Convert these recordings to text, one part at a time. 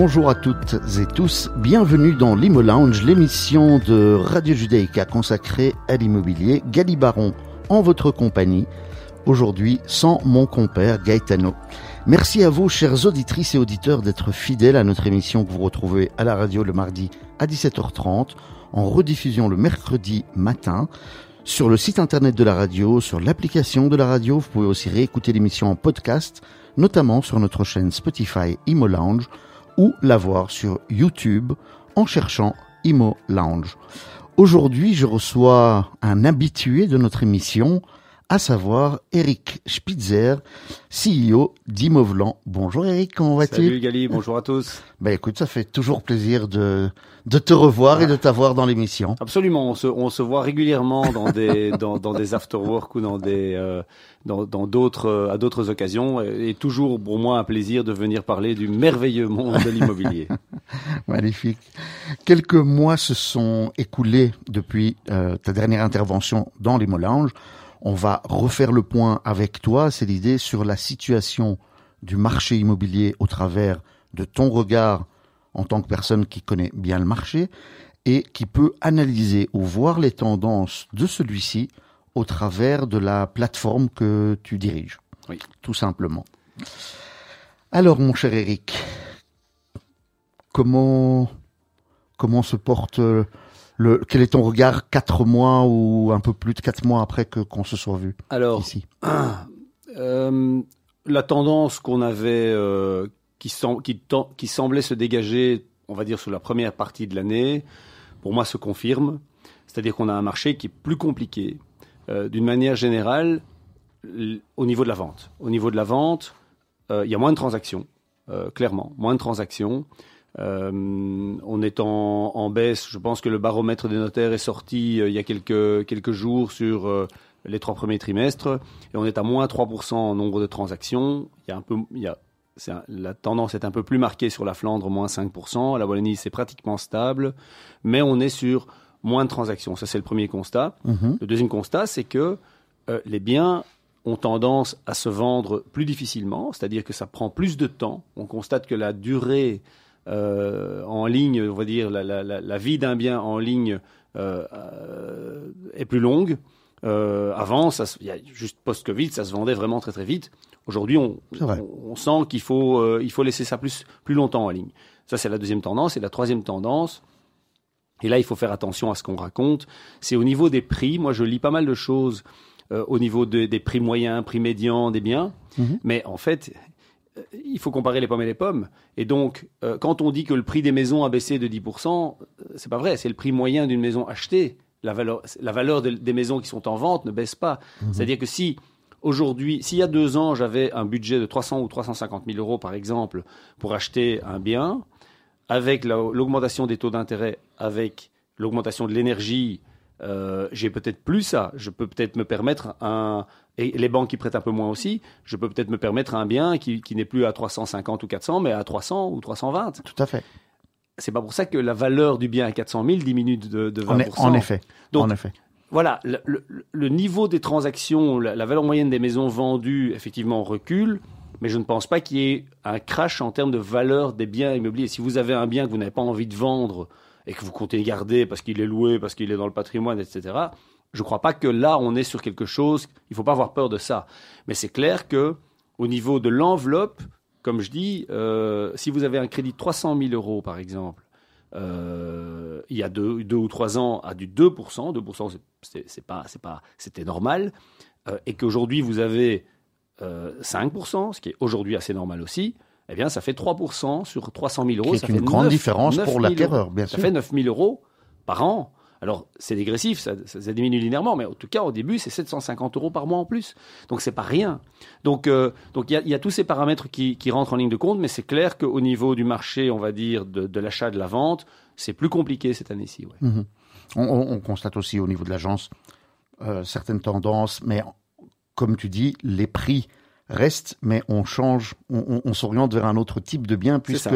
Bonjour à toutes et tous, bienvenue dans l'Imo Lounge, l'émission de Radio Judaïka consacrée à l'immobilier. Galibaron en votre compagnie, aujourd'hui sans mon compère Gaetano. Merci à vous, chers auditrices et auditeurs, d'être fidèles à notre émission que vous retrouvez à la radio le mardi à 17h30, en rediffusion le mercredi matin, sur le site internet de la radio, sur l'application de la radio. Vous pouvez aussi réécouter l'émission en podcast, notamment sur notre chaîne Spotify Imo Lounge ou la voir sur YouTube en cherchant Imo Lounge. Aujourd'hui, je reçois un habitué de notre émission, à savoir Eric Spitzer, CEO d'Imovlan. Bonjour Eric, comment vas-tu? Salut Gali, bonjour à tous. Ben écoute, ça fait toujours plaisir de, de te revoir et de t'avoir dans l'émission. Absolument, on se, on se voit régulièrement dans des, dans, dans des after-work ou dans des, euh, dans, dans d'autres, euh, à d'autres occasions et, et toujours pour moi un plaisir de venir parler du merveilleux monde de l'immobilier. Magnifique. Quelques mois se sont écoulés depuis euh, ta dernière intervention dans les Lounge. On va refaire le point avec toi, c'est l'idée, sur la situation du marché immobilier au travers de ton regard en tant que personne qui connaît bien le marché et qui peut analyser ou voir les tendances de celui-ci au travers de la plateforme que tu diriges. Oui. Tout simplement. Alors, mon cher Eric, comment, comment se porte le, quel est ton regard quatre mois ou un peu plus de quatre mois après que qu'on se soit vu Alors, ici? euh, la tendance qu'on avait, euh, qui, sem- qui, semblait se dégager, on va dire, sur la première partie de l'année, pour moi se confirme. C'est-à-dire qu'on a un marché qui est plus compliqué. Euh, D'une manière générale, au niveau de la vente. Au niveau de la vente, il y a moins de transactions, clairement, moins de transactions. Euh, on est en, en baisse. Je pense que le baromètre des notaires est sorti euh, il y a quelques, quelques jours sur euh, les trois premiers trimestres et on est à moins 3% en nombre de transactions. Il y a un peu, il y a, un- la tendance est un peu plus marquée sur la Flandre, moins 5%. La Wallonie, c'est pratiquement stable, mais on est sur moins de transactions. Ça, c'est le premier constat. Mhm. Le deuxième constat, c'est que les biens ont tendance à se vendre plus difficilement, c'est-à-dire que ça prend plus de temps. On constate que la durée euh, en ligne, on va dire la, la- la- la vie d'un bien en ligne euh, euh, est plus longue. Euh, avant, ça, y a juste post-Covid, ça se vendait vraiment très très vite. Aujourd'hui, on, sent qu'il faut, il faut laisser ça plus, plus longtemps en ligne. Ça, c'est la deuxième tendance. Et la troisième tendance, et là, il faut faire attention à ce qu'on raconte, c'est au niveau des prix. Moi, je lis pas mal de choses euh, au niveau de- des prix moyens, prix médians des biens. Mhm. Mais en fait, il faut comparer les pommes et les pommes. Et donc, euh, quand on dit que le prix des maisons a baissé de 10%, euh, c'est pas vrai. C'est le prix moyen d'une maison achetée. La valeur, la valeur de- des maisons qui sont en vente ne baisse pas. C'est-à-dire que si aujourd'hui, s'il y a deux ans, j'avais un budget de 300 ou 350 000 euros, par exemple, pour acheter un bien, avec la- l'augmentation des taux d'intérêt, avec l'augmentation de l'énergie, euh, j'ai peut-être plus ça. Je peux peut-être me permettre un et les banques qui prêtent un peu moins aussi. Je peux peut-être me permettre un bien qui, qui n'est plus à 350 ou 400, mais à 300 ou 320. Tout à fait. C'est pas pour ça que la valeur du bien à 400 000 diminue de, de 20%. En, en effet. Donc, en effet. voilà, le, le- le niveau des transactions, la, la valeur moyenne des maisons vendues, effectivement, recule, mais je ne pense pas qu'il y ait un crash en termes de valeur des biens immobiliers. Si vous avez un bien que vous n'avez pas envie de vendre et que vous comptez garder parce qu'il est loué, parce qu'il est dans le patrimoine, etc., je ne crois pas que là, on est sur quelque chose, il ne faut pas avoir peur de ça. Mais c'est clair que au niveau de l'enveloppe, comme je dis, euh, si vous avez un crédit de 300 000 euros, par exemple, euh, il y a deux, ou trois ans à du 2%, 2% c'est- pas, pas, c'était normal, euh, et qu'aujourd'hui vous avez euh, 5%, ce qui est aujourd'hui assez normal aussi, eh bien ça fait 3% sur 300 000 euros. Qui est ça une fait grande 9 différence 9 pour 000 l'acquéreur, bien Ça sûr. fait 9 000 euros par an. Alors, c'est dégressif, ça, ça- ça diminue linéairement, mais en tout cas, au début, c'est 750 euros par mois en plus. Donc, c'est pas rien. Donc, euh, donc il y, a, il y a tous ces paramètres qui, qui rentrent en ligne de compte, mais c'est clair qu'au niveau du marché, on va dire, de, l'achat, de la vente, c'est plus compliqué cette année-ci. ouais. Mhm. On, on- on constate aussi au niveau de l'agence euh, certaines tendances, mais comme tu dis, les prix restent, mais on change, on, on- on s'oriente vers un autre type de bien puisque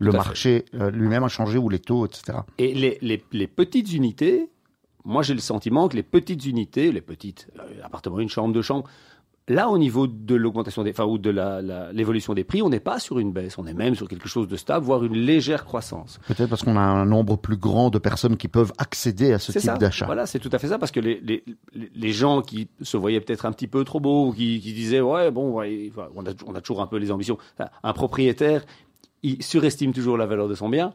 le Tout marché euh, lui-même a changé ou les taux, etc. Et les, les- les petites unités, moi j'ai le sentiment que les petites unités, les petites, euh, appartements, une chambre, deux chambres, Là, au niveau de l'augmentation des, enfin, ou de l'évolution des prix, on n'est pas sur une baisse, on est même sur quelque chose de stable, voire une légère croissance. Peut-être parce qu'on a un nombre plus grand de personnes qui peuvent accéder à ce type d'achat. Voilà, c'est tout à fait ça, parce que les, les, les gens qui se voyaient peut-être un petit peu trop beaux, qui, qui disaient ouais bon, ouais, on, a, on a toujours un peu les ambitions. un propriétaire, il surestime toujours la valeur de son bien.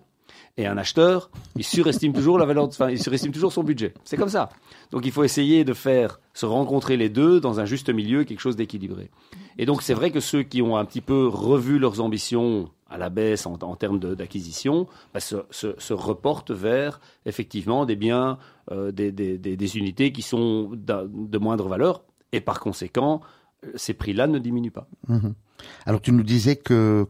Et un acheteur, il surestime toujours la valeur, enfin, il surestime toujours son budget. C'est comme ça. Donc il faut essayer de faire se rencontrer les deux dans un juste milieu, quelque chose d'équilibré. Et donc c'est vrai que ceux qui ont un petit peu revu leurs ambitions à la baisse en, termes d'acquisition, bah, se, reportent vers effectivement des biens, euh, des, unités qui sont de moindre valeur, et par conséquent, ces prix-là ne diminuent pas. Mmh Alors tu nous disais que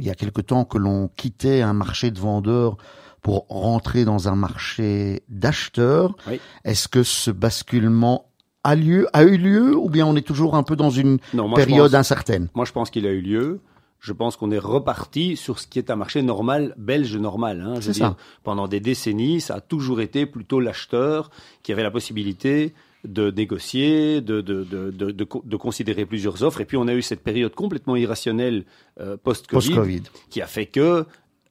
il y a quelque temps que l'on quittait un marché de vendeurs pour rentrer dans un marché d'acheteurs. Est-ce que ce basculement a lieu, a eu lieu, ou bien on est toujours un peu dans une période incertaine? Moi, je pense qu'il a eu lieu. Je pense qu'on est reparti sur ce qui est un marché normal, belge normal. Hein, je dire, pendant des décennies, ça a toujours été plutôt l'acheteur qui avait la possibilité de négocier, de, de, de, de, considérer plusieurs offres. Et puis on a eu cette période complètement irrationnelle euh, post-Covid, qui a fait que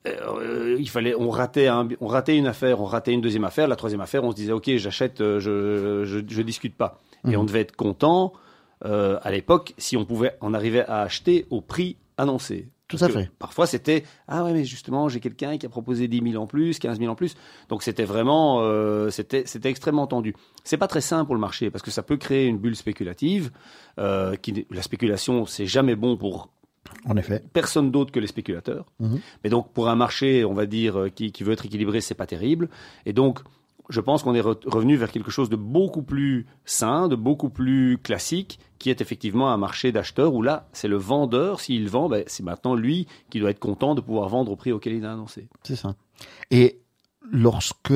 euh, il fallait, on ratait, un, on ratait une affaire, on ratait une deuxième affaire, la troisième affaire, on se disait ok, j'achète, euh, je, je, je, discute pas. Et mhm. on devait être content à l'époque si on pouvait en arriver à acheter au prix annoncé. Tout à fait. Parfois, c'était ah ouais, mais justement, j'ai quelqu'un qui a proposé 10 000 en plus, 15 000 en plus. Donc c'était vraiment, euh, c'était c'était extrêmement tendu. C'est pas très simple pour le marché parce que ça peut créer une bulle spéculative. Euh, qui, la spéculation, c'est jamais bon pour en effet. Personne d'autre que les spéculateurs. Mhm. Mais donc, pour un marché, on va dire, euh, qui, qui veut être équilibré, c'est pas terrible. Et donc, je pense qu'on est revenu vers quelque chose de beaucoup plus sain, de beaucoup plus classique, qui est effectivement un marché d'acheteurs où là, c'est le vendeur, s'il vend, ben, c'est maintenant lui qui doit être content de pouvoir vendre au prix auquel il a annoncé. C'est ça. Et lorsque,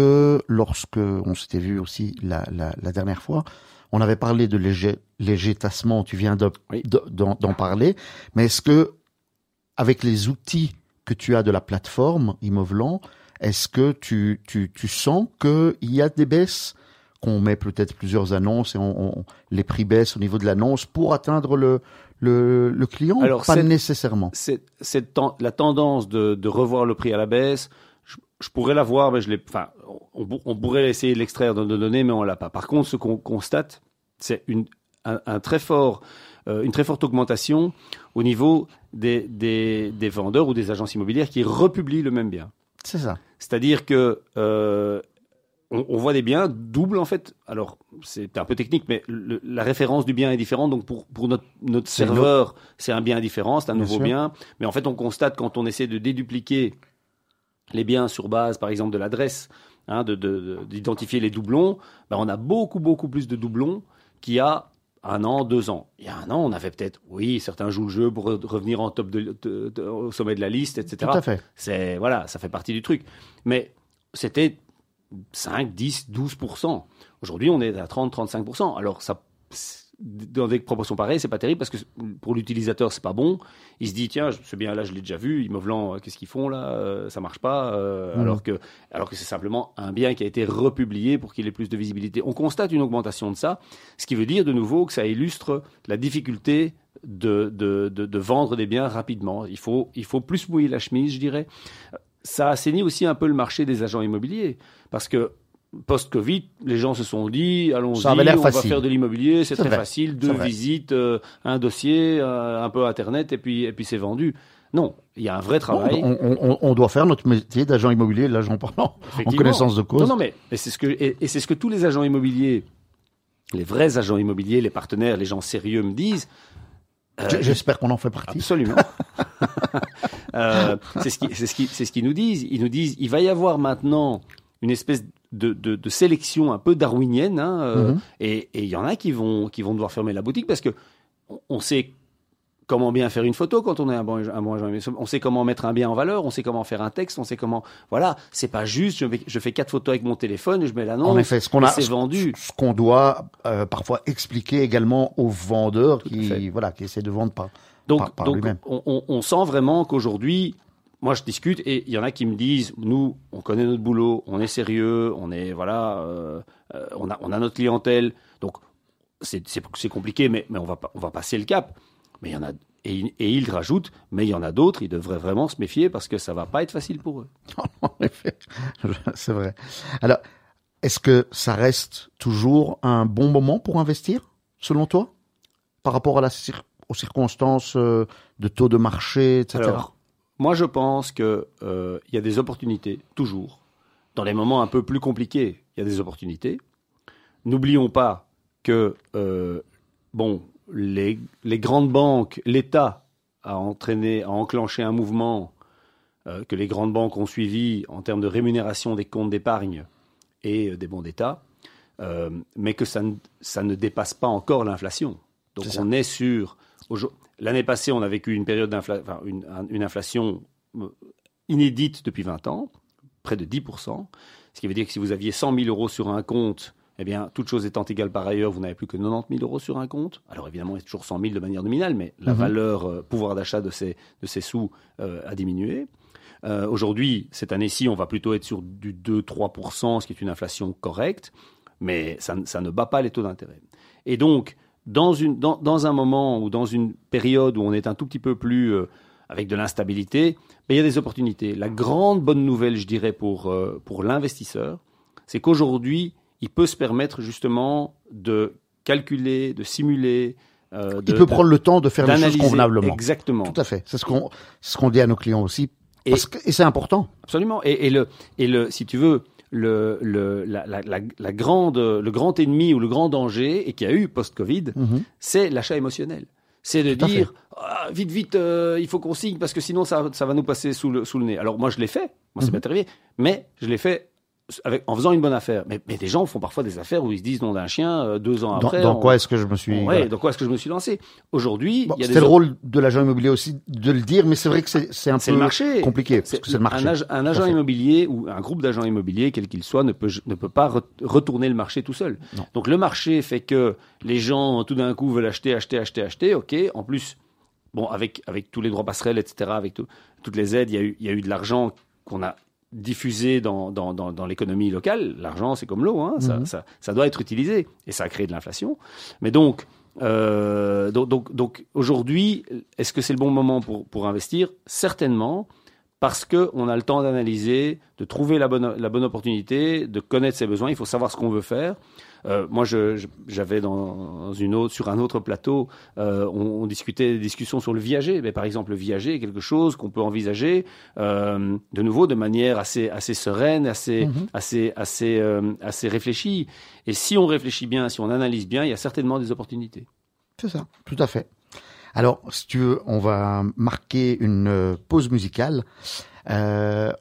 lorsque on s'était vu aussi la, dernière fois, on avait parlé de léger, léger tassement, tu viens d'en parler, mais est-ce que, avec les outils que tu as de la plateforme Immovelant, est-ce que tu, tu, tu sens qu'il y a des baisses? Qu'on met peut-être plusieurs annonces et on, les prix baissent au niveau de l'annonce pour atteindre le, le, le client Alors, Pas nécessairement? C'est la tendance de, de, revoir le prix à la baisse. Je, pourrais la voir, mais je l'ai. Enfin, on, pourrait essayer de l'extraire de nos données, mais on l'a pas. Par contre, ce qu'on constate, c'est une un, un, très fort, euh, une très forte augmentation au niveau des, des, des vendeurs ou des agences immobilières qui republient le même bien. C'est ça. C'est-à-dire que euh, on, voit des biens doubles en fait. Alors c'est un peu technique, mais la référence du bien est différente. Donc pour, pour notre, notre serveur, c'est un bien différent, c'est un nouveau bien. Mais en fait, on constate quand on essaie de dédupliquer les biens sur base, par exemple, de l'adresse, hein, d'identifier de, les doublons, ben on a beaucoup beaucoup plus de doublons qu'il y a un an, deux ans. Il y a un an, on avait peut-être, oui, certains jouent le jeu pour revenir en top de, au sommet de la liste, etc. Tout à fait. C'est voilà, ça fait partie du truc. Mais c'était 5, 10, 12% Aujourd'hui, on est à 30, 35% Alors ça dans des proportions pareilles, c'est pas terrible parce que pour l'utilisateur, c'est pas bon. Il se dit tiens, ce bien là, je l'ai déjà vu. Immovelant, qu'est-ce qu'ils font là euh, Ça marche pas. Euh, mmh. Alors que alors que c'est simplement un bien qui a été republié pour qu'il ait plus de visibilité. On constate une augmentation de ça, ce qui veut dire de nouveau que ça illustre la difficulté de, de, de, de vendre des biens rapidement. Il faut il faut plus mouiller la chemise, je dirais. Ça assainit aussi un peu le marché des agents immobiliers parce que post-Covid, les gens se sont dit, allons-y, on va faire de l'immobilier, c'est très facile, deux visites, euh, un dossier, euh, un peu Internet, et puis, et puis c'est vendu. Non, il y a un vrai travail. on, doit faire notre métier d'agent immobilier, l'agent parlant, en connaissance de cause. Non, non, mais c'est ce que et, c'est ce que tous les agents immobiliers, les vrais agents immobiliers, les partenaires, les gens sérieux me disent. Euh, j'espère qu'on en fait partie. Absolument. c'est ce qui, c'est ce qui, c'est ce qu'ils nous disent. Ils nous disent, il va y avoir maintenant une espèce de, de, sélection un peu darwinienne, hein, euh, mhm. et il y en a qui vont, qui vont devoir fermer la boutique parce que on, sait comment bien faire une photo quand on est un bon, un bon on sait comment mettre un bien en valeur, on sait comment faire un texte, on sait comment, voilà, c'est pas juste, je, je, fais quatre photos avec mon téléphone et je mets l'annonce, en effet, ce qu'on a, c'est vendu. Ce qu'on doit euh, parfois expliquer également aux vendeurs qui, voilà, qui essaient de vendre par, donc, par, donc on, on, sent vraiment qu'aujourd'hui, moi, je discute et il y en a qui me disent, nous, on connaît notre boulot, on est sérieux, on est voilà, euh, euh, on a on a notre clientèle, donc c'est compliqué, mais, mais on, va, on va passer le cap. Mais il y en a, et, et il rajoute, mais il y en a d'autres, ils devraient vraiment se méfier parce que ça va pas être facile pour eux. en effet, c'est vrai. Alors, est-ce que ça reste toujours un bon moment pour investir, selon toi, par rapport à la, aux circonstances euh, de taux de marché, etc. Alors, moi, je pense qu'il euh, y a des opportunités, toujours. Dans les moments un peu plus compliqués, il y a des opportunités. N'oublions pas que, euh, bon, les, les, grandes banques, l'État a entraîné, a enclenché un mouvement euh, que les grandes banques ont suivi en termes de rémunération des comptes d'épargne et des bons d'État, mais que ça ne, ça ne dépasse pas encore l'inflation. Donc on est sur. L'année passée, on a vécu une période d'inflation, enfin, une, une, inflation euh, inédite depuis 20 ans, près de 10%, ce qui veut dire que si vous aviez 100 000 euros sur un compte eh bien, toute chose étant égale par ailleurs, vous n'avez plus que 90 000 euros sur un compte. Alors évidemment, il y a toujours 100 000 de manière nominale, mais la mhm. valeur, euh, pouvoir d'achat de ces, de ces sous euh, a diminué. Euh, aujourd'hui, cette année-ci, on va plutôt être sur du 2-3%, ce qui est une inflation correcte, mais ça, ça ne bat pas les taux d'intérêt. Et donc, dans, une, dans, dans, un moment ou dans une période où on est un tout petit peu plus avec de l'instabilité, il y a des opportunités. La grande bonne nouvelle, je dirais, pour, pour l'investisseur, c'est qu'aujourd'hui, il peut se permettre justement de calculer, de simuler. Euh, il peut prendre le temps de faire les choses convenablement. Exactement. Tout à fait. C'est ce qu'on ce qu'on dit à nos clients aussi. et, c'est important. Absolument. Et, le et le si tu veux le, le la, la, la, grande le grand ennemi ou le grand danger et qui a eu post-Covid, mhm. c'est l'achat émotionnel. C'est de dire ah, vite vite euh, il faut qu'on signe parce que sinon ça ça va nous passer sous le sous le nez. Alors moi je l'ai fait, moi c'est mm arrivé, mais je l'ai fait avec, en faisant une bonne affaire. Mais, mais, des gens font parfois des affaires où ils se disent nom d'un chien euh, deux ans après. Dans, quoi est-ce que je me suis ouais, dans quoi est-ce que je me suis lancé? Aujourd'hui, bon, c'était le rôle de l'agent immobilier aussi de le dire, mais c'est vrai que c'est un peu le marché. compliqué parce que c'est le marché. Un, agent immobilier ou un groupe d'agents immobiliers, quel qu'il soit, ne peut ne peut pas retourner le marché tout seul. Donc le marché fait que les gens tout d'un coup veulent acheter, acheter, acheter, acheter. Ok, en plus. Bon, avec, avec tous les droits passerelles, etc., avec toutes les aides, il y a eu, il y a eu de l'argent qu'on a diffusé dans, dans, dans, l'économie locale, l'argent c'est comme l'eau, hein, ça, mhm. ça, ça, doit être utilisé et ça a créé de l'inflation. Mais donc, euh, donc, donc, donc aujourd'hui, est-ce que c'est le bon moment pour, pour investir? Certainement, parce qu'on a le temps d'analyser, de trouver la bonne, la bonne opportunité, de connaître ses besoins. Il faut savoir ce qu'on veut faire. Euh, moi, j'avais dans une autre, sur un autre plateau, euh, on, discutait des discussions sur le viager. Mais par exemple, le viager est quelque chose qu'on peut envisager euh, de nouveau de manière assez, assez sereine, assez, mhm. assez, assez, assez réfléchie. Et si on réfléchit bien, si on analyse bien, il y a certainement des opportunités. C'est ça, tout à fait. Alors, si tu veux, on va marquer une euh, pause musicale. Euh,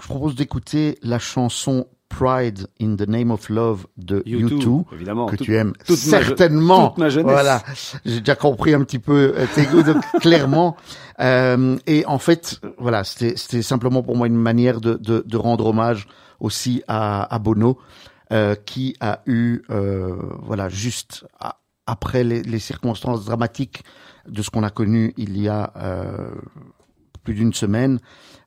je propose d'écouter la chanson Pride in the Name of Love de U2, évidemment, que tu aimes certainement. toute ma jeunesse. Voilà, j'ai déjà compris un petit peu euh, tes goûts, clairement. Euh, et en fait, voilà, c'était simplement pour moi une manière de, de, de rendre hommage aussi à, à Bono, euh, qui a eu, euh, voilà, juste après les, les circonstances dramatiques de ce qu'on a connu il y a euh, plus d'une semaine.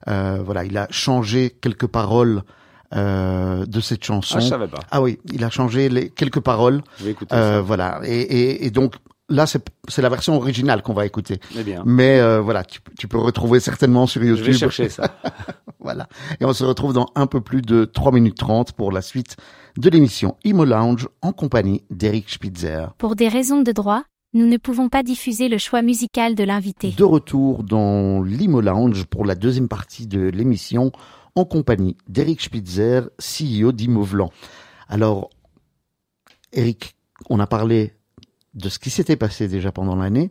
Euh, voilà, il a changé quelques paroles euh, de cette chanson. Ah, je savais pas. Ah oui, il a changé les quelques paroles. Je vais écouter euh, ça. Voilà, et, et, et donc là, c'est la version originale qu'on va écouter. Mais eh bien. Mais euh, voilà, tu, tu, peux retrouver certainement sur YouTube. Je vais chercher ça. voilà. Et on se retrouve dans un peu plus de 3 minutes 30 pour la suite de l'émission Imo Lounge en compagnie d'Eric Spitzer. Pour des raisons de droit, nous ne pouvons pas diffuser le choix musical de l'invité. De retour dans l'Imo Lounge pour la deuxième partie de l'émission en compagnie d'Eric Spitzer, CEO d'Imovlan. Alors, Eric, on a parlé de ce qui s'était passé déjà pendant l'année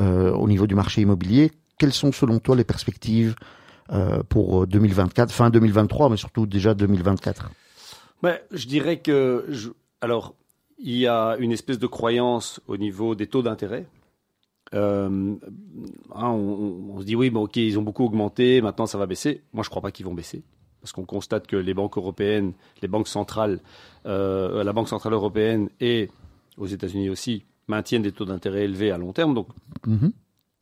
euh, au niveau du marché immobilier. Quelles sont selon toi les perspectives euh, pour 2024, fin 2023, mais surtout déjà 2024 Je dirais que, alors, il y a une espèce de croyance au niveau des taux d'intérêt. Euh, hein, on, se dit oui, bon, ok, ils ont beaucoup augmenté, maintenant ça va baisser. Moi, je ne crois pas qu'ils vont baisser, parce qu'on constate que les banques européennes, les banques centrales, euh, la Banque centrale européenne et aux États-Unis aussi maintiennent des taux d'intérêt élevés à long terme. Donc, mm-hmm.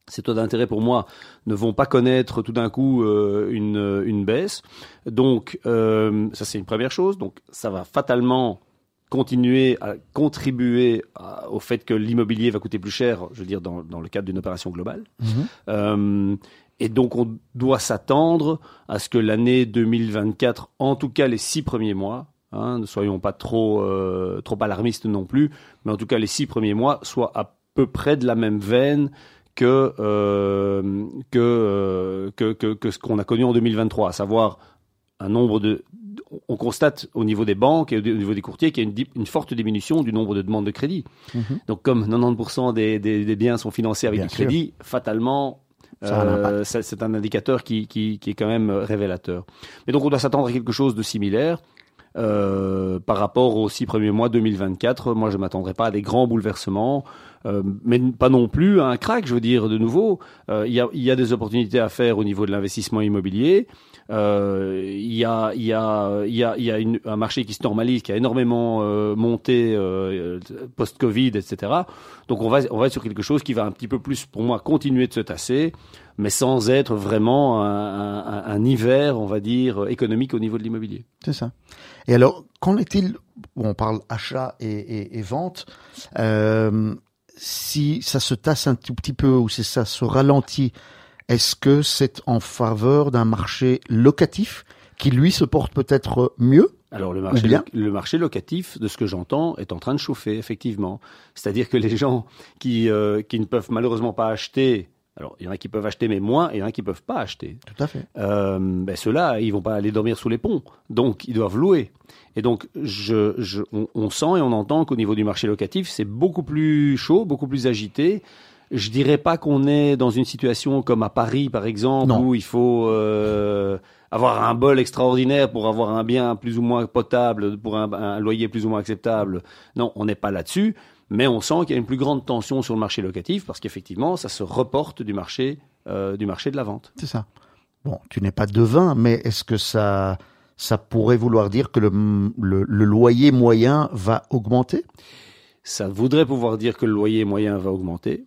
Ces taux d'intérêt, pour moi, ne vont pas connaître tout d'un coup euh, une, une baisse. Donc, ça c'est une première chose. Donc, ça va fatalement continuer à contribuer au fait que l'immobilier va coûter plus cher, je veux dire, dans, dans le cadre d'une opération globale. Mhm. Euh, et donc, on doit s'attendre à ce que l'année 2024, en tout cas les six premiers mois, hein, ne soyons pas trop, euh, trop alarmistes non plus, mais en tout cas les six premiers mois soient à peu près de la même veine que, euh, que, euh, que, que, que ce qu'on a connu en 2023, à savoir un nombre de, on constate au niveau des banques et au niveau des courtiers qu'il y a une, forte diminution du nombre de demandes de crédit. Mhm. Donc comme 90% des, des, des biens sont financés avec Bien du sûr. crédit, fatalement, euh, c'est un indicateur qui, qui, qui est quand même révélateur. Mais donc on doit s'attendre à quelque chose de similaire. Euh, par rapport aux six premiers mois 2024, moi je m'attendrai pas à des grands bouleversements, euh, mais pas non plus à un crack. Je veux dire de nouveau, euh, il y, a, y a des opportunités à faire au niveau de l'investissement immobilier. Euh, Il y a, y a, y a, y a une- un marché qui se normalise, qui a énormément monté post-Covid, etc. Donc on va, on va être sur quelque chose qui va un petit peu plus, pour moi, continuer de se tasser, mais sans être vraiment un, un- un hiver, on va dire, économique au niveau de l'immobilier. C'est ça. Et alors, qu'en est-il On parle achat et, et- et vente. Euh, si ça se tasse un tout petit peu ou si ça se ralentit, est-ce que c'est en faveur d'un marché locatif qui lui se porte peut-être mieux Alors le marché, bien. le marché locatif, de ce que j'entends, est en train de chauffer, effectivement. C'est-à-dire que les gens qui, euh, qui ne peuvent malheureusement pas acheter, alors il y en a qui peuvent acheter mais moins, et il y en a qui peuvent pas acheter. Tout à fait. Euh, ben ceux-là, ils vont pas aller dormir sous les ponts, donc ils doivent louer. Et donc, je, je, on, on sent et on entend qu'au niveau du marché locatif, c'est beaucoup plus chaud, beaucoup plus agité. Je dirais pas qu'on est dans une situation comme à Paris, par exemple, Non. où il faut euh, avoir un bol extraordinaire pour avoir un bien plus ou moins potable, pour un, un loyer plus ou moins acceptable. Non, on n'est pas là-dessus. Mais on sent qu'il y a une plus grande tension sur le marché locatif parce qu'effectivement, ça se reporte du marché, euh, du marché de la vente. C'est ça. Bon, tu n'es pas devin, mais est-ce que ça, ça pourrait vouloir dire que le, le, le loyer moyen va augmenter? Ça voudrait pouvoir dire que le loyer moyen va augmenter.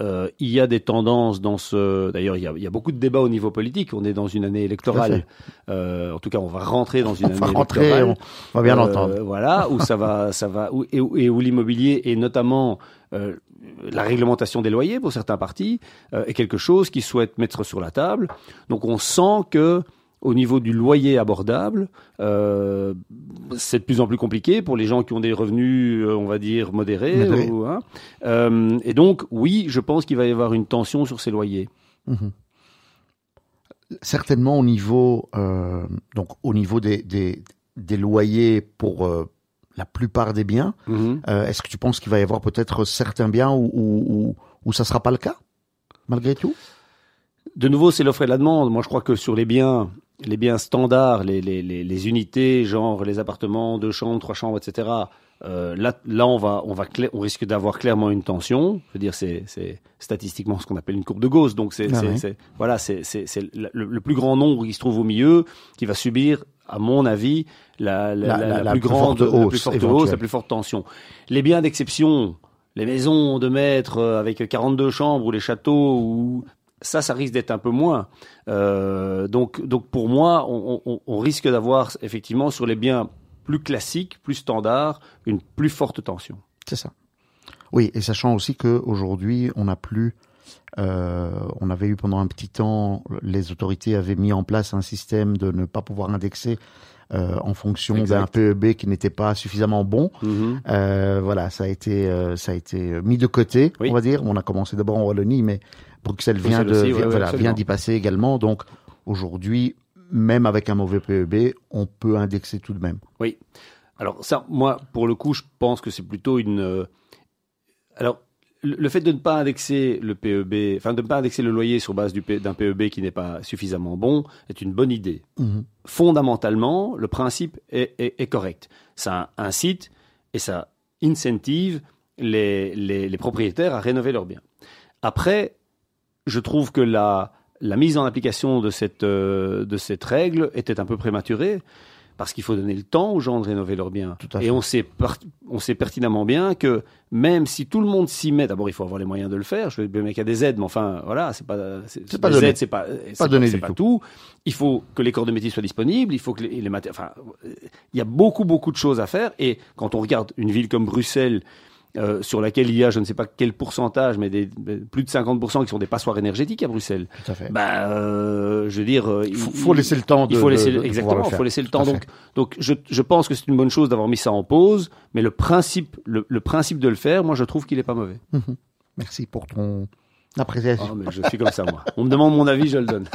Euh, il y a des tendances dans ce. D'ailleurs, il y, a, il y a beaucoup de débats au niveau politique. On est dans une année électorale. Euh, en tout cas, on va rentrer dans une On année va rentrer, électorale. on va bien Euh, l'entendre. Voilà, où ça va, ça va, où, et, où- l'immobilier et notamment la réglementation des loyers pour certains partis est quelque chose qu'ils souhaitent mettre sur la table. Donc, on sent que au niveau du loyer abordable, euh, c'est de plus en plus compliqué pour les gens qui ont des revenus, euh, on va dire, modérés. Ou, hein. Euh, et donc, oui, je pense qu'il va y avoir une tension sur ces loyers. Mhm. Certainement au niveau, euh, donc au niveau des, des, des loyers pour la plupart des biens, Mhm. est-ce que tu penses qu'il va y avoir peut-être certains biens où, où, où, où ça sera pas le cas, malgré tout? De nouveau, c'est l'offre et la demande. Moi, je crois que sur les biens, les biens standards, les, les, les, les unités, genre les appartements, deux chambres, trois chambres, etc. euh, là, là, on va, on va, on risque d'avoir clairement une tension. Je veux dire, c'est, c'est statistiquement ce qu'on appelle une courbe de Gauss. Donc, c'est, Ah ouais. voilà, c'est, c'est, c'est le, le plus grand nombre qui se trouve au milieu qui va subir, à mon avis, la, la, La- plus plus grande, forte la hausse plus forte éventuelle. hausse, la plus forte tension. Les biens d'exception, les maisons de maître euh, avec 42 chambres ou les châteaux ou ça, ça risque d'être un peu moins. Euh, donc, donc pour moi, on, on- on risque d'avoir effectivement sur les biens plus classiques, plus standards, une plus forte tension. C'est ça. Oui, et sachant aussi que aujourd'hui, on n'a plus, euh, on avait eu pendant un petit temps, les autorités avaient mis en place un système de ne pas pouvoir indexer euh, en fonction d'un. PEB qui n'était pas suffisamment bon. Euh, voilà, ça a été, ça a été mis de côté, Oui. on va dire. On a commencé d'abord en Wallonie, mais Bruxelles vient ouais, voilà, d'y passer également. Donc aujourd'hui, même avec un mauvais PEB, on peut indexer tout de même. Oui. Alors ça, moi, pour le coup, je pense que c'est plutôt une. euh, Alors, le fait de ne pas indexer le PEB, enfin de ne pas indexer le loyer sur base du d'un PEB qui n'est pas suffisamment bon, est une bonne idée. Mhm. Fondamentalement, le principe est, est- est correct. Ça incite et ça incentive les, les, les propriétaires à rénover leurs biens. Après, je trouve que la, la mise en application de cette, euh, de cette règle était un peu prématurée parce qu'il faut donner le temps aux gens de rénover leurs biens. Tout à Et fait. on sait, on sait pertinemment bien que même si tout le monde s'y met, d'abord il faut avoir les moyens de le faire. Je veux bien qu'il y a des aides, mais enfin voilà, c'est pas, c'est pas des donné. aides, c'est pas, c'est donné c'est du pas tout. tout. Il faut que les corps de métier soient disponibles, il faut que les, les enfin, euh, il y a beaucoup beaucoup de choses à faire. Et quand on regarde une ville comme Bruxelles. Euh, sur laquelle il y a, je ne sais pas quel pourcentage, mais des, plus de 50% qui sont des passoires énergétiques à Bruxelles. Tout à fait. Bah, euh, je veux dire, euh, Il faut, laisser le temps de. il faut laisser de- de exactement, il faut laisser le temps. Donc, donc je, je pense que c'est une bonne chose d'avoir mis ça en pause, mais le principe, le, le principe de le faire, moi, je trouve qu'il est pas mauvais. Merci pour ton appréciation. Ah, mais je suis comme ça, moi. On me demande mon avis, je le donne.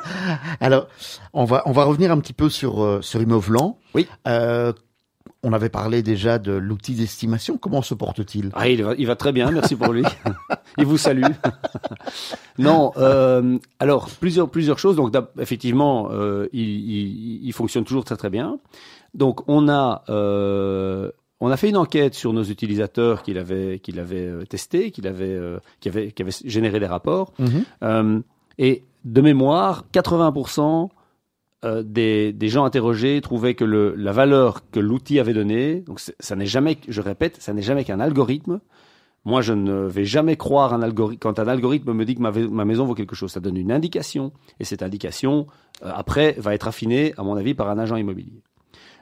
Alors, on va, on va revenir un petit peu sur, euh, sur Immovlan. Oui. Euh, on avait parlé déjà de l'outil d'estimation. Comment se porte-t-il? Ah, il va, il va très bien, merci pour lui. il vous salue. non, euh, alors plusieurs plusieurs choses. Donc effectivement, euh, il, il, il fonctionne toujours très très bien. Donc on a euh, on a fait une enquête sur nos utilisateurs qu'il avait qu'il avait testé, qu'il avait qui avait qui avait généré des rapports. Mhm. Et de mémoire, 80% euh, des, des gens interrogés trouvaient que le, la valeur que l'outil avait donnée, donc ça n'est jamais, je répète, ça n'est jamais qu'un algorithme. Moi, je ne vais jamais croire un algorithme quand un algorithme me dit que ma, ma maison vaut quelque chose. Ça donne une indication, et cette indication, euh, après, va être affinée, à mon avis, par un agent immobilier.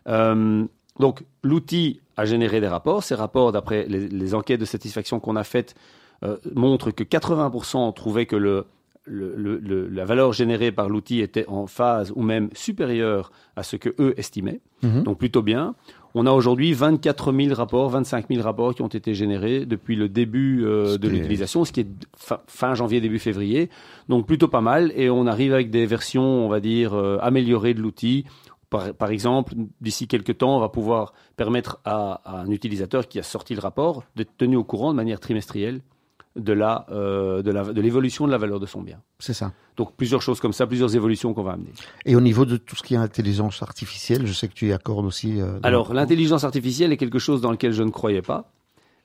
Euh, donc, l'outil a généré des rapports. Ces rapports, d'après les, les enquêtes de satisfaction qu'on a faites, euh, montrent que 80% trouvaient que le, le- le- le- la valeur générée par l'outil était en phase ou même supérieure à ce que eux estimaient. Mhm. Donc plutôt bien. On a aujourd'hui 24 000 rapports, 25 000 rapports qui ont été générés depuis le début euh, de l'utilisation, ce qui est fin, fin janvier, début février. Donc plutôt pas mal. Et on arrive avec des versions, on va dire, euh, améliorées de l'outil. Par, par exemple, d'ici quelques temps, on va pouvoir permettre à, à un utilisateur qui a sorti le rapport d'être tenu au courant de manière trimestrielle de la, euh, de la- de l'évolution de la valeur de son bien. C'est ça. Donc plusieurs choses comme ça, plusieurs évolutions qu'on va amener. Et au niveau de tout ce qui est intelligence artificielle, je sais que tu y accordes aussi. euh, Alors, l'intelligence artificielle est quelque chose dans lequel je ne croyais pas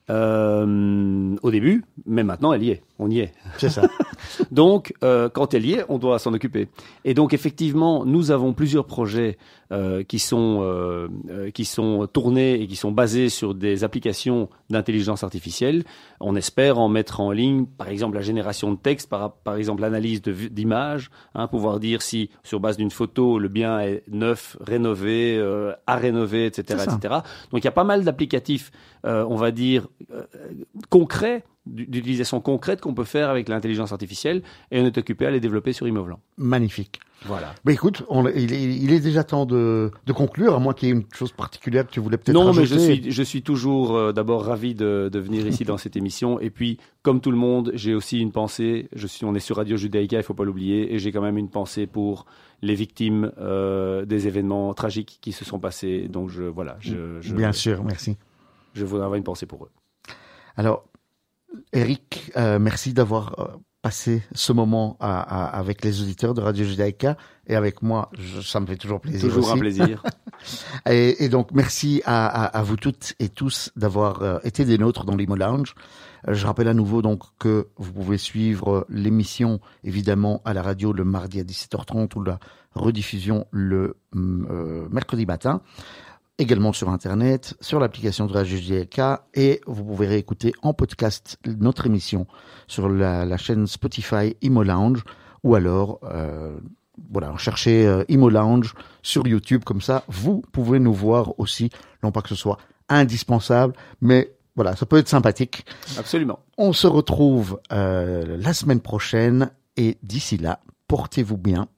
euh, au début, mais maintenant elle y est. On y est. c'est ça. Donc, euh, quand elle y est, on doit s'en occuper. Et donc, effectivement, nous avons plusieurs projets euh, qui sont euh, euh, qui sont tournés et qui sont basés sur des applications d'intelligence artificielle. On espère en mettre en ligne, par exemple, la génération de texte, par, par exemple, l'analyse d'images, hein, pouvoir dire si sur base d'une photo le bien est neuf, rénové, euh, à rénover, etc., etc. Donc, il y a pas mal d'applicatifs, on va dire concrets d'utilisation concrète qu'on peut faire avec l'intelligence artificielle et on est occupé à les développer sur Immovlan. Magnifique. Voilà. Mais écoute, on- il, est, il est déjà temps de, de conclure, à moins qu'il y ait une chose particulière que tu voulais peut-être Non, mais je suis, je suis toujours euh, d'abord ravi de, de venir ici dans cette émission. Et puis, comme tout le monde, j'ai aussi une pensée. Je suis, on est sur Radio Judaïka, il faut pas l'oublier. Et j'ai quand même une pensée pour les victimes euh, des événements tragiques qui se sont passés. Donc, je, voilà, je, je, Bien sûr, merci. je voudrais avoir une pensée pour eux. Alors, Eric, euh, merci d'avoir euh, passé ce moment à- à- avec les auditeurs de Radio Judaïka et avec moi. Je- ça me fait toujours plaisir. Toujours un aussi. plaisir. Et, et donc, merci à, à- à vous toutes et tous d'avoir euh, été des nôtres dans l'Imo Lounge. Euh, Je rappelle à nouveau donc que vous pouvez suivre l'émission évidemment à la radio le mardi à 17h30 ou la rediffusion le hum, euh, mercredi matin. Également sur Internet, sur l'application de Radio JLK et vous pouvez réécouter en podcast notre émission sur la, la chaîne Spotify Imo Lounge ou alors euh, voilà, cherchez euh, Imo Lounge sur YouTube comme ça, vous pouvez nous voir aussi, non pas que ce soit indispensable, mais voilà, ça peut être sympathique. Absolument. On se retrouve euh, la semaine prochaine et d'ici là, portez-vous bien